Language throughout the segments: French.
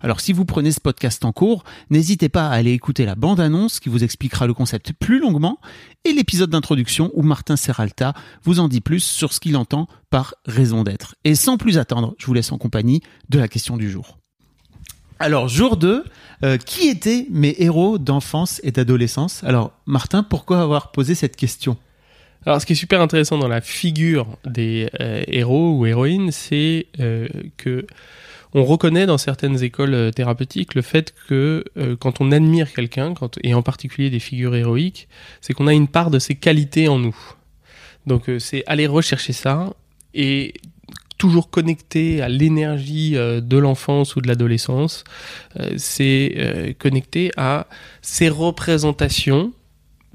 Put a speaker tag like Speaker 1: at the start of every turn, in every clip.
Speaker 1: Alors si vous prenez ce podcast en cours, n'hésitez pas à aller écouter la bande-annonce qui vous expliquera le concept plus longuement et l'épisode d'introduction où Martin Serralta vous en dit plus sur ce qu'il entend par raison d'être. Et sans plus attendre, je vous laisse en compagnie de la question du jour. Alors, jour 2, euh, qui étaient mes héros d'enfance et d'adolescence? Alors, Martin, pourquoi avoir posé cette question?
Speaker 2: Alors, ce qui est super intéressant dans la figure des euh, héros ou héroïnes, c'est euh, que on reconnaît dans certaines écoles euh, thérapeutiques le fait que euh, quand on admire quelqu'un, et en particulier des figures héroïques, c'est qu'on a une part de ses qualités en nous. Donc euh, c'est aller rechercher ça et toujours connecté à l'énergie de l'enfance ou de l'adolescence, c'est connecté à ces représentations,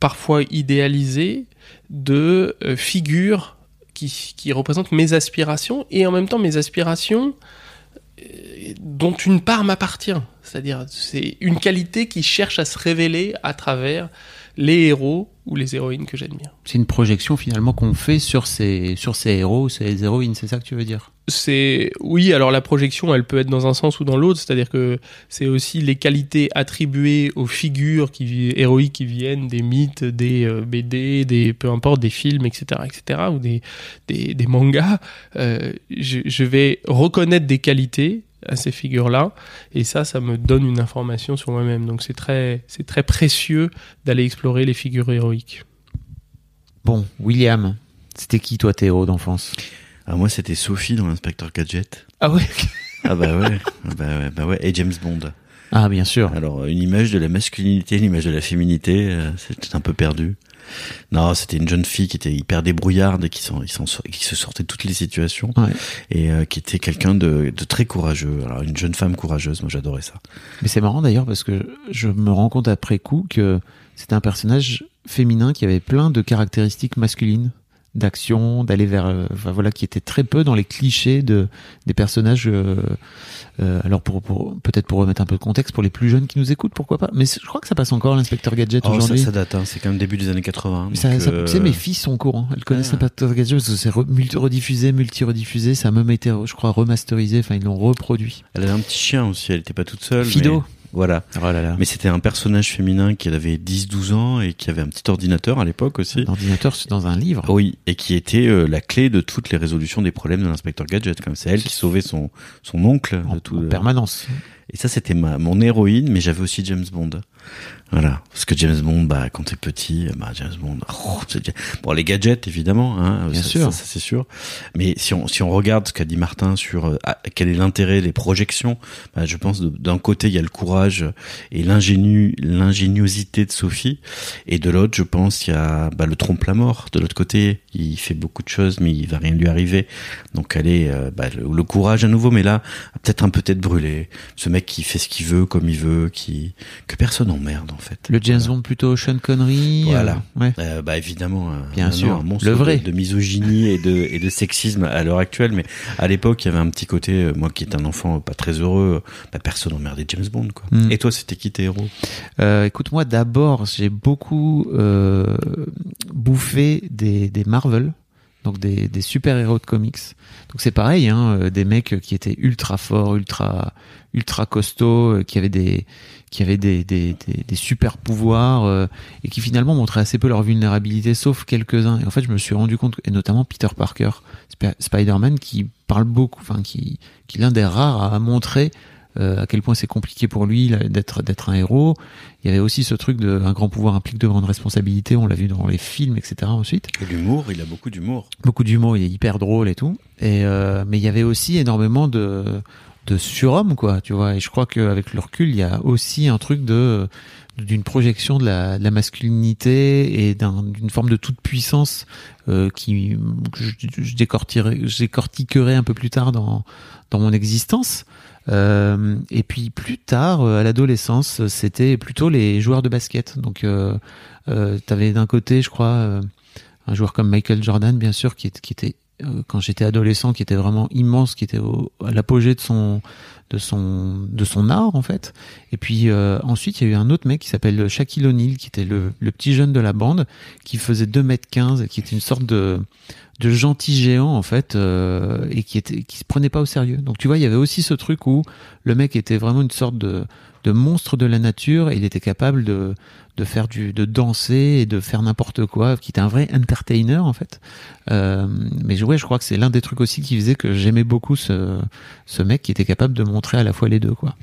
Speaker 2: parfois idéalisées, de figures qui, qui représentent mes aspirations et en même temps mes aspirations dont une part m'appartient. C'est-à-dire, c'est une qualité qui cherche à se révéler à travers les héros ou les héroïnes que j'admire.
Speaker 1: C'est une projection finalement qu'on fait sur ces, sur ces héros, ces héroïnes, c'est ça que tu veux dire?
Speaker 2: C'est oui, alors la projection, elle peut être dans un sens ou dans l'autre, c'est-à-dire que c'est aussi les qualités attribuées aux figures qui, héroïques qui viennent des mythes, des euh, BD, des peu importe, des films, etc., etc., ou des, des, des mangas. Euh, je, je vais reconnaître des qualités à ces figures-là. Et ça, ça me donne une information sur moi-même. Donc c'est très, c'est très précieux d'aller explorer les figures héroïques.
Speaker 1: Bon, William, c'était qui toi tes héros d'enfance?
Speaker 3: Ah, Moi, c'était Sophie dans l'inspecteur Gadget.
Speaker 1: Ah ouais?
Speaker 3: Ah bah ouais, ah bah ouais, bah ouais, et James Bond.
Speaker 1: Ah bien sûr.
Speaker 3: Alors une image de la masculinité, une image de la féminité, euh, c'était un peu perdu. Non, c'était une jeune fille qui était hyper débrouillarde et qui, sont, qui se sortait de toutes les situations et euh, qui était quelqu'un de, de, très courageux. Alors une jeune femme courageuse, moi j'adorais ça.
Speaker 1: Mais c'est marrant d'ailleurs parce que je me rends compte après coup que c'était un personnage féminin qui avait plein de caractéristiques masculines d'action, d'aller vers, euh, enfin, voilà, qui était très peu dans les clichés de des personnages. Euh, euh, alors pour, pour peut-être pour remettre un peu de contexte pour les plus jeunes qui nous écoutent, pourquoi pas. Mais je crois que ça passe encore l'inspecteur gadget
Speaker 3: oh,
Speaker 1: aujourd'hui.
Speaker 3: Ça, ça date, hein. c'est quand même début des années 80.
Speaker 1: ça, Tu sais, mes filles sont au courant. Elles connaissent l'inspecteur gadget parce que c'est multi rediffusé, multi rediffusé. Ça a même été, je crois, remasterisé. Enfin, ils l'ont reproduit.
Speaker 3: Elle avait un petit chien aussi. Elle n'était pas toute seule.
Speaker 1: Fido.
Speaker 3: Voilà.
Speaker 1: Oh là là.
Speaker 3: Mais c'était un personnage féminin qui avait 10-12 ans et qui avait un petit ordinateur à l'époque aussi.
Speaker 1: Un ordinateur dans un livre.
Speaker 3: Oui, et qui était euh, la clé de toutes les résolutions des problèmes de l'inspecteur Gadget. Comme c'est elle qui sauvait son son oncle
Speaker 1: en,
Speaker 3: de tout. En
Speaker 1: permanence.
Speaker 3: Et ça, c'était ma mon héroïne, mais j'avais aussi James Bond. Voilà, parce que James Bond, bah, quand t'es petit, bah, James Bond, oh, bon, les gadgets évidemment, hein,
Speaker 1: bien
Speaker 3: ça,
Speaker 1: sûr,
Speaker 3: ça, c'est sûr. Mais si on si on regarde ce qu'a dit Martin sur euh, quel est l'intérêt des projections, bah, je pense d'un côté il y a le courage et l'ingénu l'ingéniosité de Sophie, et de l'autre je pense il y a bah, le trompe la mort. De l'autre côté, il fait beaucoup de choses, mais il va rien lui arriver. Donc elle est euh, bah, le, courage à nouveau, mais là peut-être un peu tête brûlée. Mec qui fait ce qu'il veut, comme il veut, qui que personne emmerde en fait.
Speaker 1: Le James Bond plutôt Sean Connery.
Speaker 3: Voilà.
Speaker 1: Euh, ouais.
Speaker 3: Euh, bah évidemment.
Speaker 1: Bien sûr.
Speaker 3: Un monstre
Speaker 1: le vrai.
Speaker 3: De, de, misogynie et de et de sexisme à l'heure actuelle, mais à l'époque il y avait un petit côté. Euh, moi qui est un enfant pas très heureux, bah, personne emmerdait James Bond quoi.
Speaker 1: Mm.
Speaker 3: Et toi c'était qui tes héros?
Speaker 1: Euh, Écoute moi d'abord j'ai beaucoup euh, bouffé des des Marvel donc des, super-héros de comics. Donc c'est pareil, hein, des mecs qui étaient ultra forts, ultra ultra costauds, qui avaient des qui avaient des, des, super pouvoirs euh, et qui finalement montraient assez peu leur vulnérabilité, sauf quelques-uns. Et en fait, je me suis rendu compte, et notamment Peter Parker, Sp Spider-Man, qui parle beaucoup, enfin qui qui l'un des rares à montrer euh, à quel point c'est compliqué pour lui d'être d'être un héros. Il y avait aussi ce truc de un grand pouvoir implique de grandes responsabilités. On l'a vu dans les films, etc. Ensuite,
Speaker 3: Et l'humour, il a beaucoup d'humour.
Speaker 1: beaucoup d'humour, il est hyper drôle et tout. Et euh, mais il y avait aussi énormément de de surhomme quoi, tu vois. Et je crois qu'avec le recul, il y a aussi un truc de d'une projection de la, de la masculinité et d'un- d'une forme de toute puissance euh, qui que je, décortiquerai, je décortiquerai un peu plus tard dans dans mon existence. Euh, et puis plus tard, euh, à l'adolescence, c'était plutôt les joueurs de basket. Donc, euh, euh, t'avais d'un côté, je crois, euh, un joueur comme Michael Jordan, bien sûr, qui, qui était quand j'étais adolescent, qui était vraiment immense, qui était au, à l'apogée de son de son de son art en fait. Et puis euh, ensuite, il y a eu un autre mec qui s'appelle Shaquille O'Neal, qui était le, le petit jeune de la bande, qui faisait 2 mètres 15 et qui était une sorte de de gentil géant en fait euh, et qui était qui se prenait pas au sérieux. Donc tu vois, il y avait aussi ce truc où le mec était vraiment une sorte de de monstre de la nature et il était capable de de faire du de danser et de faire n'importe quoi, qui était un vrai entertainer en fait. Euh, mais ouais, je crois que c'est l'un des trucs aussi qui faisait que j'aimais beaucoup ce ce mec qui était capable de montrer à la fois les deux quoi.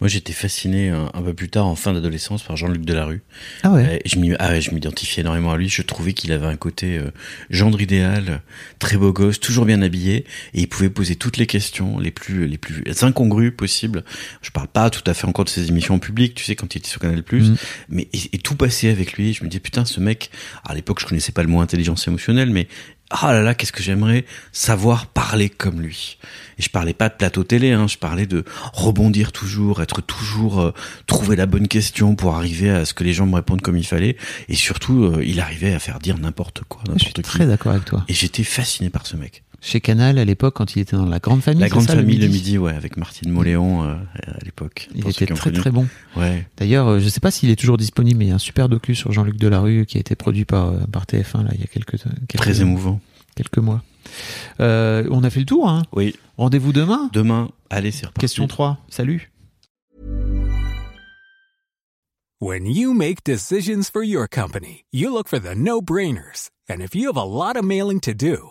Speaker 3: Moi, j'étais fasciné un, un peu plus tard, en fin d'adolescence, par Jean-Luc Delarue.
Speaker 1: Ah ouais.
Speaker 3: Et je m'y- ah ouais, je m'identifiais énormément à lui. Je trouvais qu'il avait un côté euh, gendre idéal, très beau gosse, toujours bien habillé, et il pouvait poser toutes les questions les plus les plus incongrues possibles. Je parle pas tout à fait encore de ses émissions publiques, tu sais, quand il était sur Canal+,
Speaker 1: Mhm.
Speaker 3: mais et, et tout passait avec lui. Je me disais putain, ce mec. À l'époque, je connaissais pas le mot intelligence émotionnelle, mais ah là là, qu'est-ce que j'aimerais savoir parler comme lui. Et je parlais pas de plateau télé, hein, je parlais de rebondir toujours, être toujours euh, trouver la bonne question pour arriver à ce que les gens me répondent comme il fallait. Et surtout, euh, il arrivait à faire dire n'importe quoi,
Speaker 1: Je suis très d'accord avec toi.
Speaker 3: Et j'étais fasciné par ce mec.
Speaker 1: Chez Canal à l'époque quand il était dans la grande famille,
Speaker 3: La grande
Speaker 1: ça,
Speaker 3: famille le midi, ouais, avec Martine Moléon euh, à l'époque.
Speaker 1: Il était très
Speaker 3: connu.
Speaker 1: très bon.
Speaker 3: Ouais.
Speaker 1: D'ailleurs, euh, je sais pas s'il est toujours disponible, mais il y a un super docu sur Jean-Luc Delarue qui a été produit par, euh, par TF1 là, il y a quelques, quelques,
Speaker 3: Très émouvant.
Speaker 1: quelques mois. Euh, on a fait le tour. Hein.
Speaker 3: Oui.
Speaker 1: Rendez-vous demain.
Speaker 3: Demain, allez, c'est reparti.
Speaker 1: Question 3. Salut.
Speaker 4: When you make decisions for your company, you look for the no-brainers. And if you have a lot of mailing to do,